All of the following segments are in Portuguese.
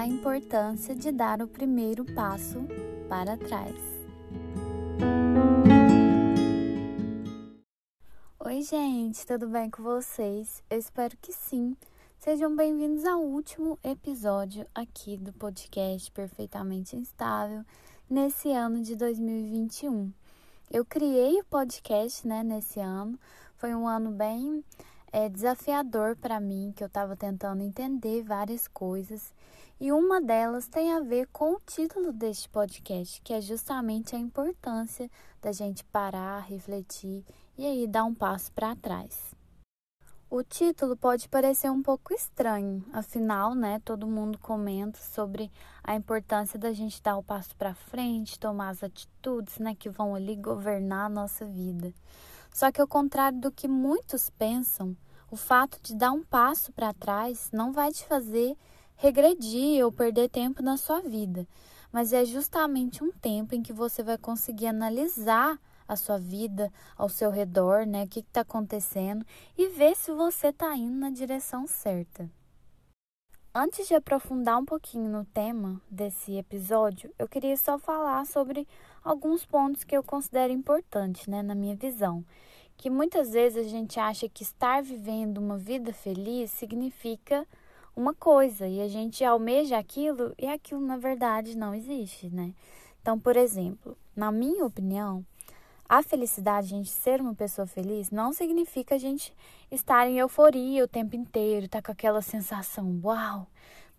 a importância de dar o primeiro passo para trás. Oi, gente, tudo bem com vocês? Eu espero que sim. Sejam bem-vindos ao último episódio aqui do podcast Perfeitamente Instável nesse ano de 2021. Eu criei o podcast, né, nesse ano. Foi um ano bem é, desafiador para mim, que eu estava tentando entender várias coisas. E uma delas tem a ver com o título deste podcast, que é justamente a importância da gente parar, refletir e aí dar um passo para trás. O título pode parecer um pouco estranho, afinal, né, todo mundo comenta sobre a importância da gente dar o passo para frente, tomar as atitudes, né, que vão ali governar a nossa vida. Só que ao contrário do que muitos pensam, o fato de dar um passo para trás não vai te fazer regredir ou perder tempo na sua vida, mas é justamente um tempo em que você vai conseguir analisar a sua vida ao seu redor, né? O que está acontecendo e ver se você está indo na direção certa. Antes de aprofundar um pouquinho no tema desse episódio, eu queria só falar sobre alguns pontos que eu considero importantes, né, na minha visão. Que muitas vezes a gente acha que estar vivendo uma vida feliz significa uma coisa e a gente almeja aquilo e aquilo na verdade não existe, né? Então, por exemplo, na minha opinião, a felicidade, a gente ser uma pessoa feliz, não significa a gente estar em euforia o tempo inteiro, tá com aquela sensação, uau,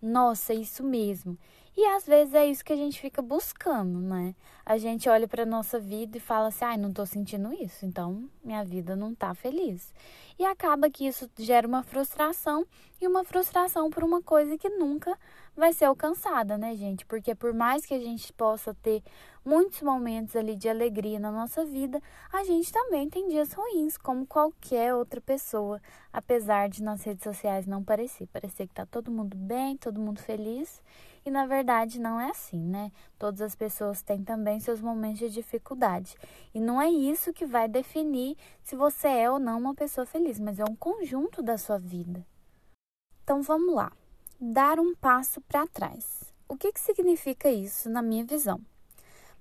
nossa, é isso mesmo. E às vezes é isso que a gente fica buscando, né? A gente olha para nossa vida e fala assim: "Ai, não tô sentindo isso, então minha vida não tá feliz". E acaba que isso gera uma frustração e uma frustração por uma coisa que nunca vai ser alcançada, né, gente? Porque por mais que a gente possa ter muitos momentos ali de alegria na nossa vida, a gente também tem dias ruins, como qualquer outra pessoa, apesar de nas redes sociais não parecer, parecer que tá todo mundo bem, todo mundo feliz, e na verdade não é assim, né? Todas as pessoas têm também seus momentos de dificuldade, e não é isso que vai definir se você é ou não uma pessoa feliz, mas é um conjunto da sua vida. Então vamos lá dar um passo para trás. O que, que significa isso na minha visão?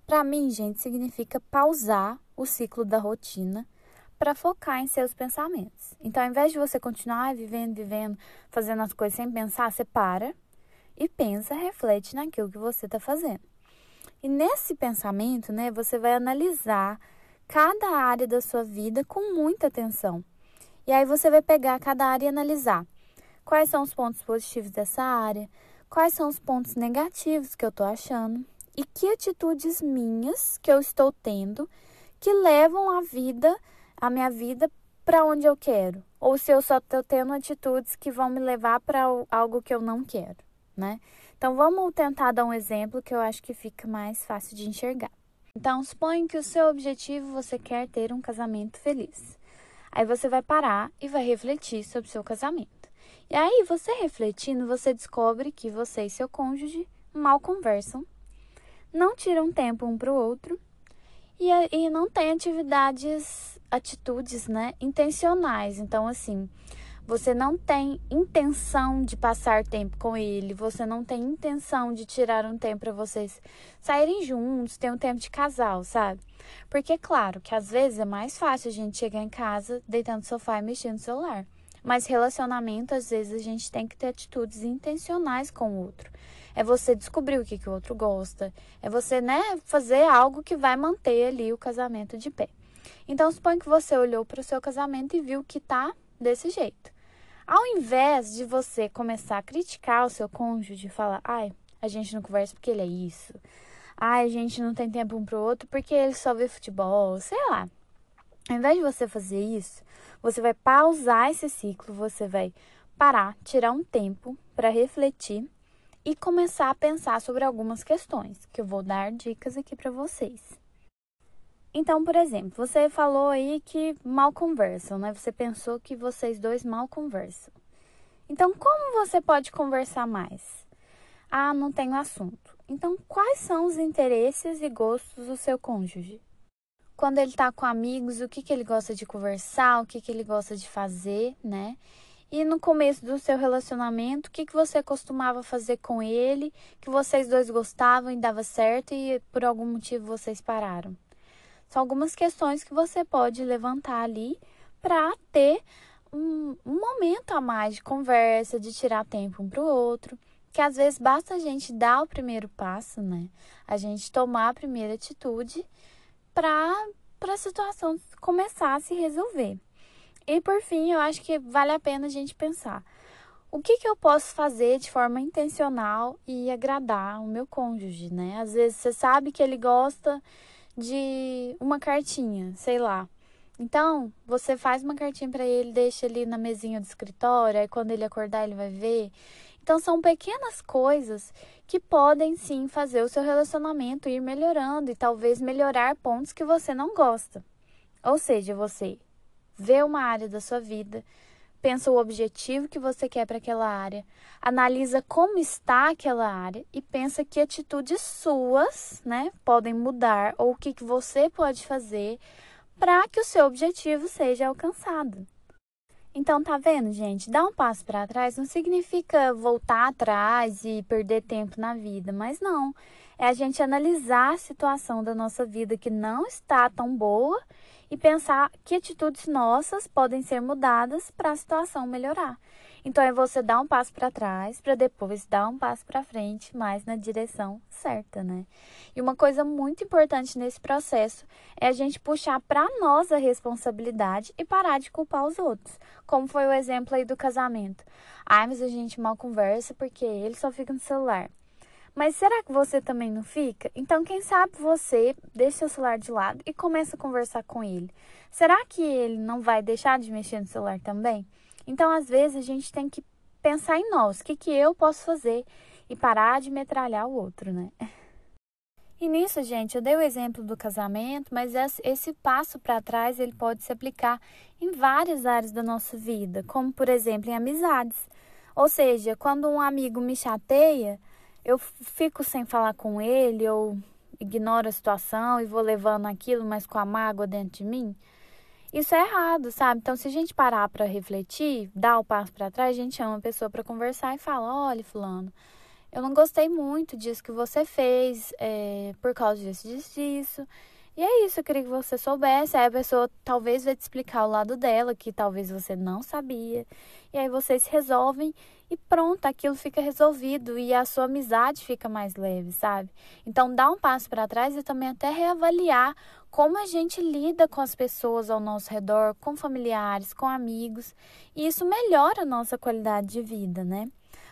Para mim, gente, significa pausar o ciclo da rotina para focar em seus pensamentos. Então, ao invés de você continuar vivendo, vivendo, fazendo as coisas sem pensar, você para e pensa, reflete naquilo que você está fazendo. E nesse pensamento, né, você vai analisar cada área da sua vida com muita atenção. E aí você vai pegar cada área e analisar. Quais são os pontos positivos dessa área, quais são os pontos negativos que eu estou achando? E que atitudes minhas que eu estou tendo que levam a vida, a minha vida para onde eu quero, ou se eu só estou tendo atitudes que vão me levar para algo que eu não quero, né? Então vamos tentar dar um exemplo que eu acho que fica mais fácil de enxergar. Então suponha que o seu objetivo você quer ter um casamento feliz. Aí você vai parar e vai refletir sobre o seu casamento. E aí, você refletindo, você descobre que você e seu cônjuge mal conversam, não tiram tempo um para o outro e, e não tem atividades, atitudes, né, intencionais. Então, assim, você não tem intenção de passar tempo com ele, você não tem intenção de tirar um tempo para vocês saírem juntos, ter um tempo de casal, sabe? Porque, claro, que às vezes é mais fácil a gente chegar em casa, deitar no sofá e mexer no celular. Mas relacionamento, às vezes, a gente tem que ter atitudes intencionais com o outro. É você descobrir o que, que o outro gosta. É você, né, fazer algo que vai manter ali o casamento de pé. Então, suponha que você olhou para o seu casamento e viu que tá desse jeito. Ao invés de você começar a criticar o seu cônjuge, falar, ai, a gente não conversa porque ele é isso. Ai, a gente não tem tempo um pro outro porque ele só vê futebol, sei lá. Ao invés de você fazer isso, você vai pausar esse ciclo, você vai parar, tirar um tempo para refletir e começar a pensar sobre algumas questões, que eu vou dar dicas aqui para vocês. Então, por exemplo, você falou aí que mal conversam, né? Você pensou que vocês dois mal conversam. Então, como você pode conversar mais? Ah, não tenho assunto. Então, quais são os interesses e gostos do seu cônjuge? quando ele está com amigos, o que, que ele gosta de conversar, o que, que ele gosta de fazer, né? E no começo do seu relacionamento, o que, que você costumava fazer com ele, que vocês dois gostavam e dava certo e por algum motivo vocês pararam? São algumas questões que você pode levantar ali para ter um, um, momento a mais de conversa, de tirar tempo um para o outro. Que às vezes basta a gente dar o primeiro passo, né? A gente tomar a primeira atitude para a situação começar a se resolver. E por fim, eu acho que vale a pena a gente pensar: o que, que eu posso fazer de forma intencional e agradar o meu cônjuge, né? Às vezes você sabe que ele gosta de uma cartinha, sei lá. Então, você faz uma cartinha para ele, deixa ali na mesinha do escritório, aí quando ele acordar ele vai ver. Então, são pequenas coisas que podem sim fazer o seu relacionamento ir melhorando e talvez melhorar pontos que você não gosta. Ou seja, você vê uma área da sua vida, pensa o objetivo que você quer para aquela área, analisa como está aquela área e pensa que atitudes suas, né, podem mudar ou o que, que você pode fazer para que o seu objetivo seja alcançado. Então, tá vendo, gente? Dar um passo para trás não significa voltar atrás e perder tempo na vida, mas não. É a gente analisar a situação da nossa vida que não está tão boa e pensar que atitudes nossas podem ser mudadas para a situação melhorar. Então é você dar um passo para trás para depois dar um passo para frente, mas na direção certa, né? E uma coisa muito importante nesse processo é a gente puxar para nós a responsabilidade e parar de culpar os outros, como foi o exemplo aí do casamento. Ai, mas a gente mal conversa porque ele só fica no celular. Mas será que você também não fica? Então, quem sabe você deixa seu celular de lado e começa a conversar com ele. Será que ele não vai deixar de mexer no celular também? Então, às vezes, a gente tem que pensar em nós, o que, que eu posso fazer e parar de metralhar o outro, né? E nisso, gente, eu dei o exemplo do casamento, mas esse passo para trás ele pode se aplicar em várias áreas da nossa vida, como por exemplo em amizades. Ou seja, quando um amigo me chateia, eu fico sem falar com ele, eu ignoro a situação e vou levando aquilo, mas com a mágoa dentro de mim. Isso é errado, sabe? Então, se a gente parar para refletir, dar o passo para trás, a gente chama a pessoa para conversar e fala: olha, Fulano, eu não gostei muito disso que você fez, é, por causa disso, disso, disso. E é isso, eu queria que você soubesse. Aí a pessoa talvez vai te explicar o lado dela, que talvez você não sabia. E aí vocês resolvem e pronto, aquilo fica resolvido e a sua amizade fica mais leve, sabe? Então dá um passo para trás e também até reavaliar como a gente lida com as pessoas ao nosso redor, com familiares, com amigos, e isso melhora a nossa qualidade de vida, né?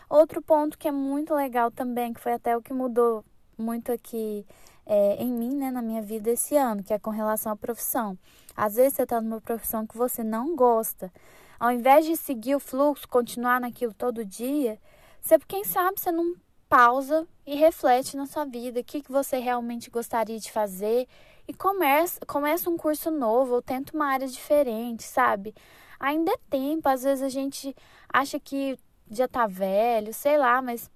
Outro ponto que é muito legal também, que foi até o que mudou muito aqui é, em mim, né, na minha vida esse ano, que é com relação à profissão. Às vezes você está numa profissão que você não gosta. Ao invés de seguir o fluxo, continuar naquilo todo dia, você, quem sabe, você não pausa e reflete na sua vida o que, que você realmente gostaria de fazer e começa, começa um curso novo ou tenta uma área diferente, sabe? Ainda é tempo, às vezes a gente acha que já tá velho, sei lá, mas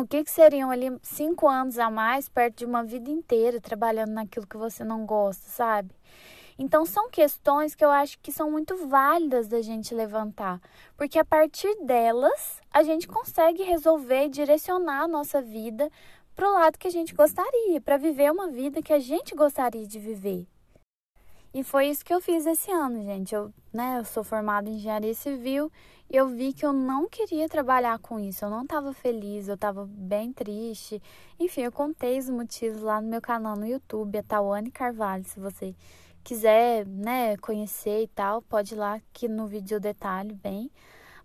o que, que seriam ali cinco anos a mais perto de uma vida inteira trabalhando naquilo que você não gosta, sabe? Então são questões que eu acho que são muito válidas da gente levantar, porque a partir delas a gente consegue resolver e direcionar a nossa vida para o lado que a gente gostaria, para viver uma vida que a gente gostaria de viver. E foi isso que eu fiz esse ano, gente. Eu, né, eu sou formada em engenharia civil e eu vi que eu não queria trabalhar com isso. Eu não estava feliz, eu estava bem triste. Enfim, eu contei os motivos lá no meu canal no YouTube, a Tawane Carvalho. Se você quiser, né, conhecer e tal, pode ir lá que no vídeo eu detalho bem.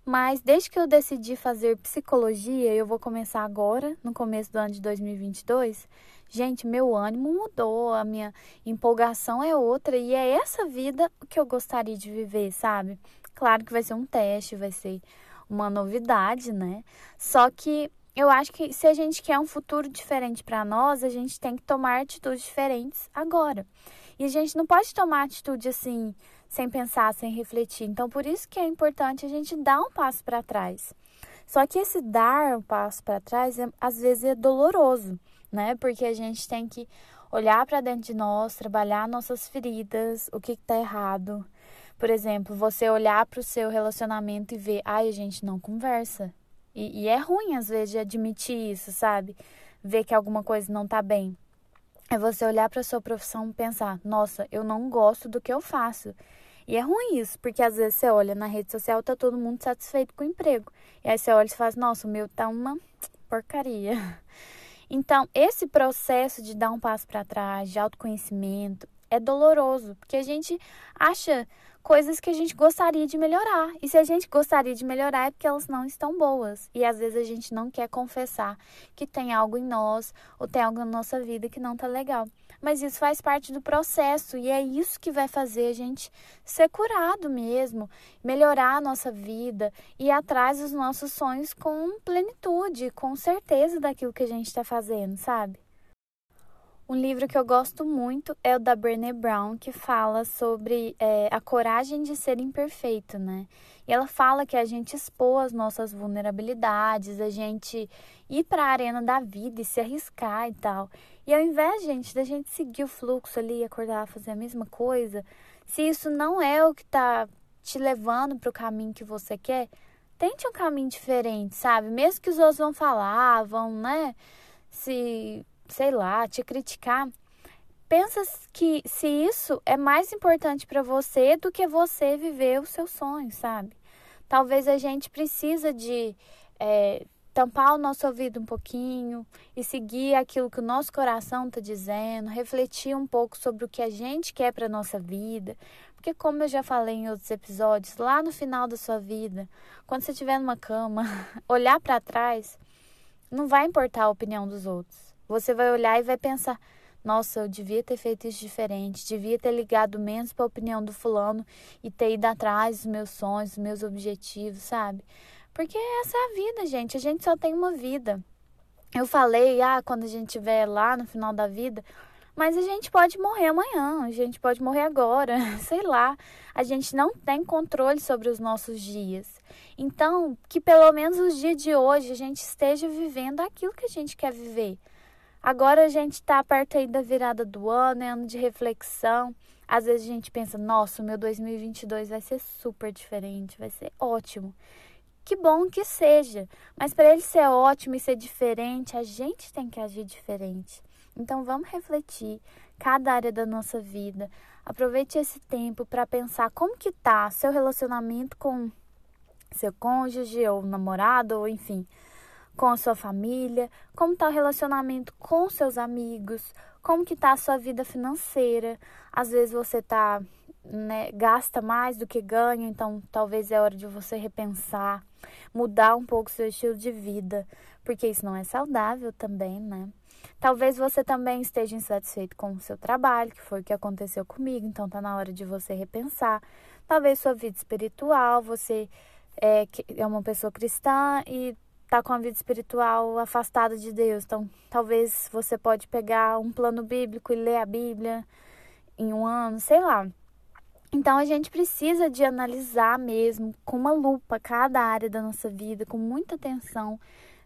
Mas desde que eu decidi fazer psicologia, eu vou começar agora, no começo do ano de 2022 Gente, meu ânimo mudou, a minha empolgação é outra e é essa vida que eu gostaria de viver, sabe? Claro que vai ser um teste, vai ser uma novidade, né? Só que eu acho que se a gente quer um futuro diferente para nós, a gente tem que tomar atitudes diferentes agora. E a gente não pode tomar atitude assim, sem pensar, sem refletir. Então, por isso que é importante a gente dar um passo para trás. Só que esse dar um passo para trás, é, às vezes, é doloroso né? Porque a gente tem que olhar para dentro de nós, trabalhar nossas feridas, o que está errado. Por exemplo, você olhar para o seu relacionamento e ver, ai, a gente não conversa. E, e, é ruim, às vezes, de admitir isso, sabe? Ver que alguma coisa não tá bem. É você olhar para sua profissão e pensar, nossa, eu não gosto do que eu faço. E é ruim isso, porque às vezes você olha na rede social, tá todo mundo satisfeito com o emprego. E aí você olha e faz, nossa, o meu tá uma porcaria. Então, esse processo de dar um passo para trás, de autoconhecimento, é doloroso, porque a gente acha coisas que a gente gostaria de melhorar. E se a gente gostaria de melhorar é porque elas não estão boas. E às vezes a gente não quer confessar que tem algo em nós ou tem algo na nossa vida que não tá legal. Mas isso faz parte do processo e é isso que vai fazer a gente ser curado mesmo, melhorar a nossa vida e atrás dos nossos sonhos com plenitude, com certeza daquilo que a gente está fazendo, sabe? Um livro que eu gosto muito é o da Brené Brown, que fala sobre é, a coragem de ser imperfeito, né? E ela fala que a gente expor as nossas vulnerabilidades, a gente ir para a arena da vida e se arriscar e tal. E ao invés, gente, da gente seguir o fluxo ali, acordar, fazer a mesma coisa, se isso não é o que está te levando para o caminho que você quer, tente um caminho diferente, sabe? Mesmo que os outros vão falar, vão, né? Se sei lá, te criticar, pensa que se isso é mais importante para você do que você viver os seus sonhos, sabe? Talvez a gente precisa de é, tampar o nosso ouvido um pouquinho e seguir aquilo que o nosso coração está dizendo, refletir um pouco sobre o que a gente quer para nossa vida, porque como eu já falei em outros episódios, lá no final da sua vida, quando você estiver numa cama, olhar para trás, não vai importar a opinião dos outros. Você vai olhar e vai pensar: nossa, eu devia ter feito isso diferente, devia ter ligado menos para a opinião do fulano e ter ido atrás dos meus sonhos, dos meus objetivos, sabe? Porque essa é a vida, gente. A gente só tem uma vida. Eu falei, ah, quando a gente estiver lá no final da vida, mas a gente pode morrer amanhã, a gente pode morrer agora, sei lá. A gente não tem controle sobre os nossos dias. Então, que pelo menos os dias de hoje a gente esteja vivendo aquilo que a gente quer viver. Agora a gente está perto aí da virada do ano, é ano de reflexão. Às vezes a gente pensa, nossa, o meu 2022 vai ser super diferente, vai ser ótimo. Que bom que seja, mas para ele ser ótimo e ser diferente, a gente tem que agir diferente. Então vamos refletir cada área da nossa vida. Aproveite esse tempo para pensar como que tá seu relacionamento com seu cônjuge ou namorado ou enfim, com a sua família, como está o relacionamento com seus amigos, como que está a sua vida financeira. Às vezes você tá, né, gasta mais do que ganha, então talvez é hora de você repensar, mudar um pouco seu estilo de vida, porque isso não é saudável também, né? Talvez você também esteja insatisfeito com o seu trabalho, que foi o que aconteceu comigo, então tá na hora de você repensar. Talvez sua vida espiritual, você é, é uma pessoa cristã e está com a vida espiritual afastada de Deus. Então, talvez você pode pegar um plano bíblico e ler a Bíblia em um ano, sei lá. Então, a gente precisa de analisar mesmo com uma lupa cada área da nossa vida, com muita atenção,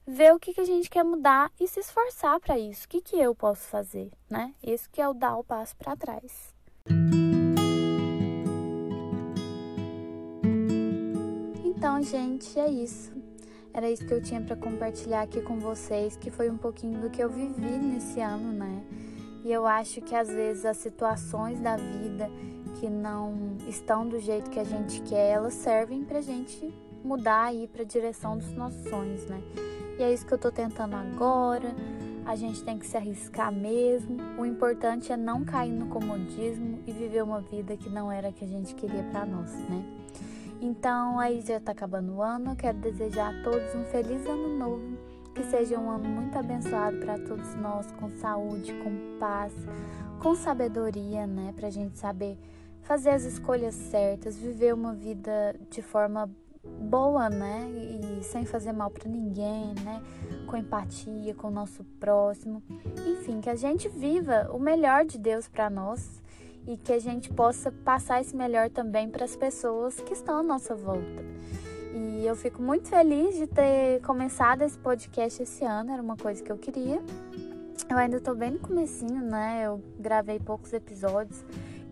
ver o que, que a gente quer mudar e se esforçar para isso. O que, que eu posso fazer, né? Isso que é o dar o passo para trás. Então, gente, é isso. Era isso que eu tinha para compartilhar aqui com vocês, que foi um pouquinho do que eu vivi nesse ano, né? E eu acho que às vezes as situações da vida que não estão do jeito que a gente quer, elas servem pra gente mudar ir pra direção dos nossos sonhos, né? E é isso que eu tô tentando agora. A gente tem que se arriscar mesmo. O importante é não cair no comodismo e viver uma vida que não era a que a gente queria para nós, né? Então, aí já está acabando o ano. Quero desejar a todos um feliz ano novo. Que seja um ano muito abençoado para todos nós, com saúde, com paz, com sabedoria, né? Para a gente saber fazer as escolhas certas, viver uma vida de forma boa, né? E sem fazer mal para ninguém, né? Com empatia com o nosso próximo. Enfim, que a gente viva o melhor de Deus para nós e que a gente possa passar esse melhor também para as pessoas que estão à nossa volta. E eu fico muito feliz de ter começado esse podcast esse ano, era uma coisa que eu queria. Eu ainda estou bem no comecinho, né? Eu gravei poucos episódios,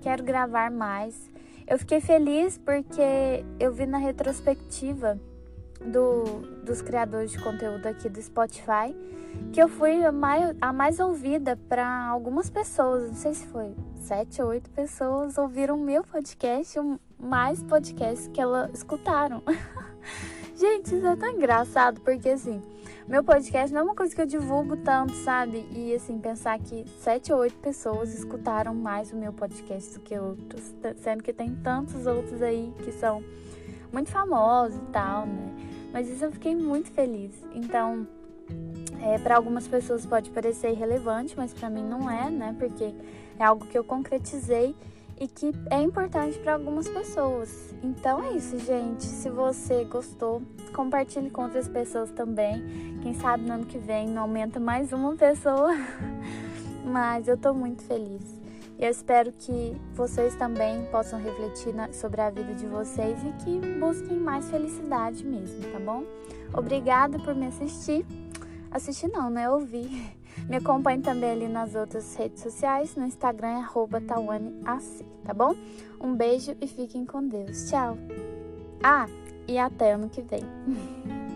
quero gravar mais. Eu fiquei feliz porque eu vi na retrospectiva do, dos criadores de conteúdo aqui do Spotify que eu fui a mais, a mais ouvida para algumas pessoas. Não sei se foi sete ou oito pessoas ouviram meu podcast, mais podcasts que elas escutaram. Gente, isso é tão engraçado, porque assim, meu podcast não é uma coisa que eu divulgo tanto, sabe? E assim, pensar que sete ou oito pessoas escutaram mais o meu podcast do que outros, sendo que tem tantos outros aí que são muito famosos e tal, né? Mas isso eu fiquei muito feliz. Então, é, para algumas pessoas pode parecer irrelevante, mas para mim não é, né? Porque é algo que eu concretizei e que é importante para algumas pessoas. Então é isso, gente. Se você gostou, compartilhe com outras pessoas também. Quem sabe no ano que vem não aumenta mais uma pessoa. Mas eu tô muito feliz. Eu espero que vocês também possam refletir na, sobre a vida de vocês e que busquem mais felicidade mesmo, tá bom? Obrigada por me assistir. Assistir não, né? Ouvir. Me acompanhe também ali nas outras redes sociais. No Instagram é arroba TawaneAC, tá bom? Um beijo e fiquem com Deus. Tchau! Ah, e até ano que vem.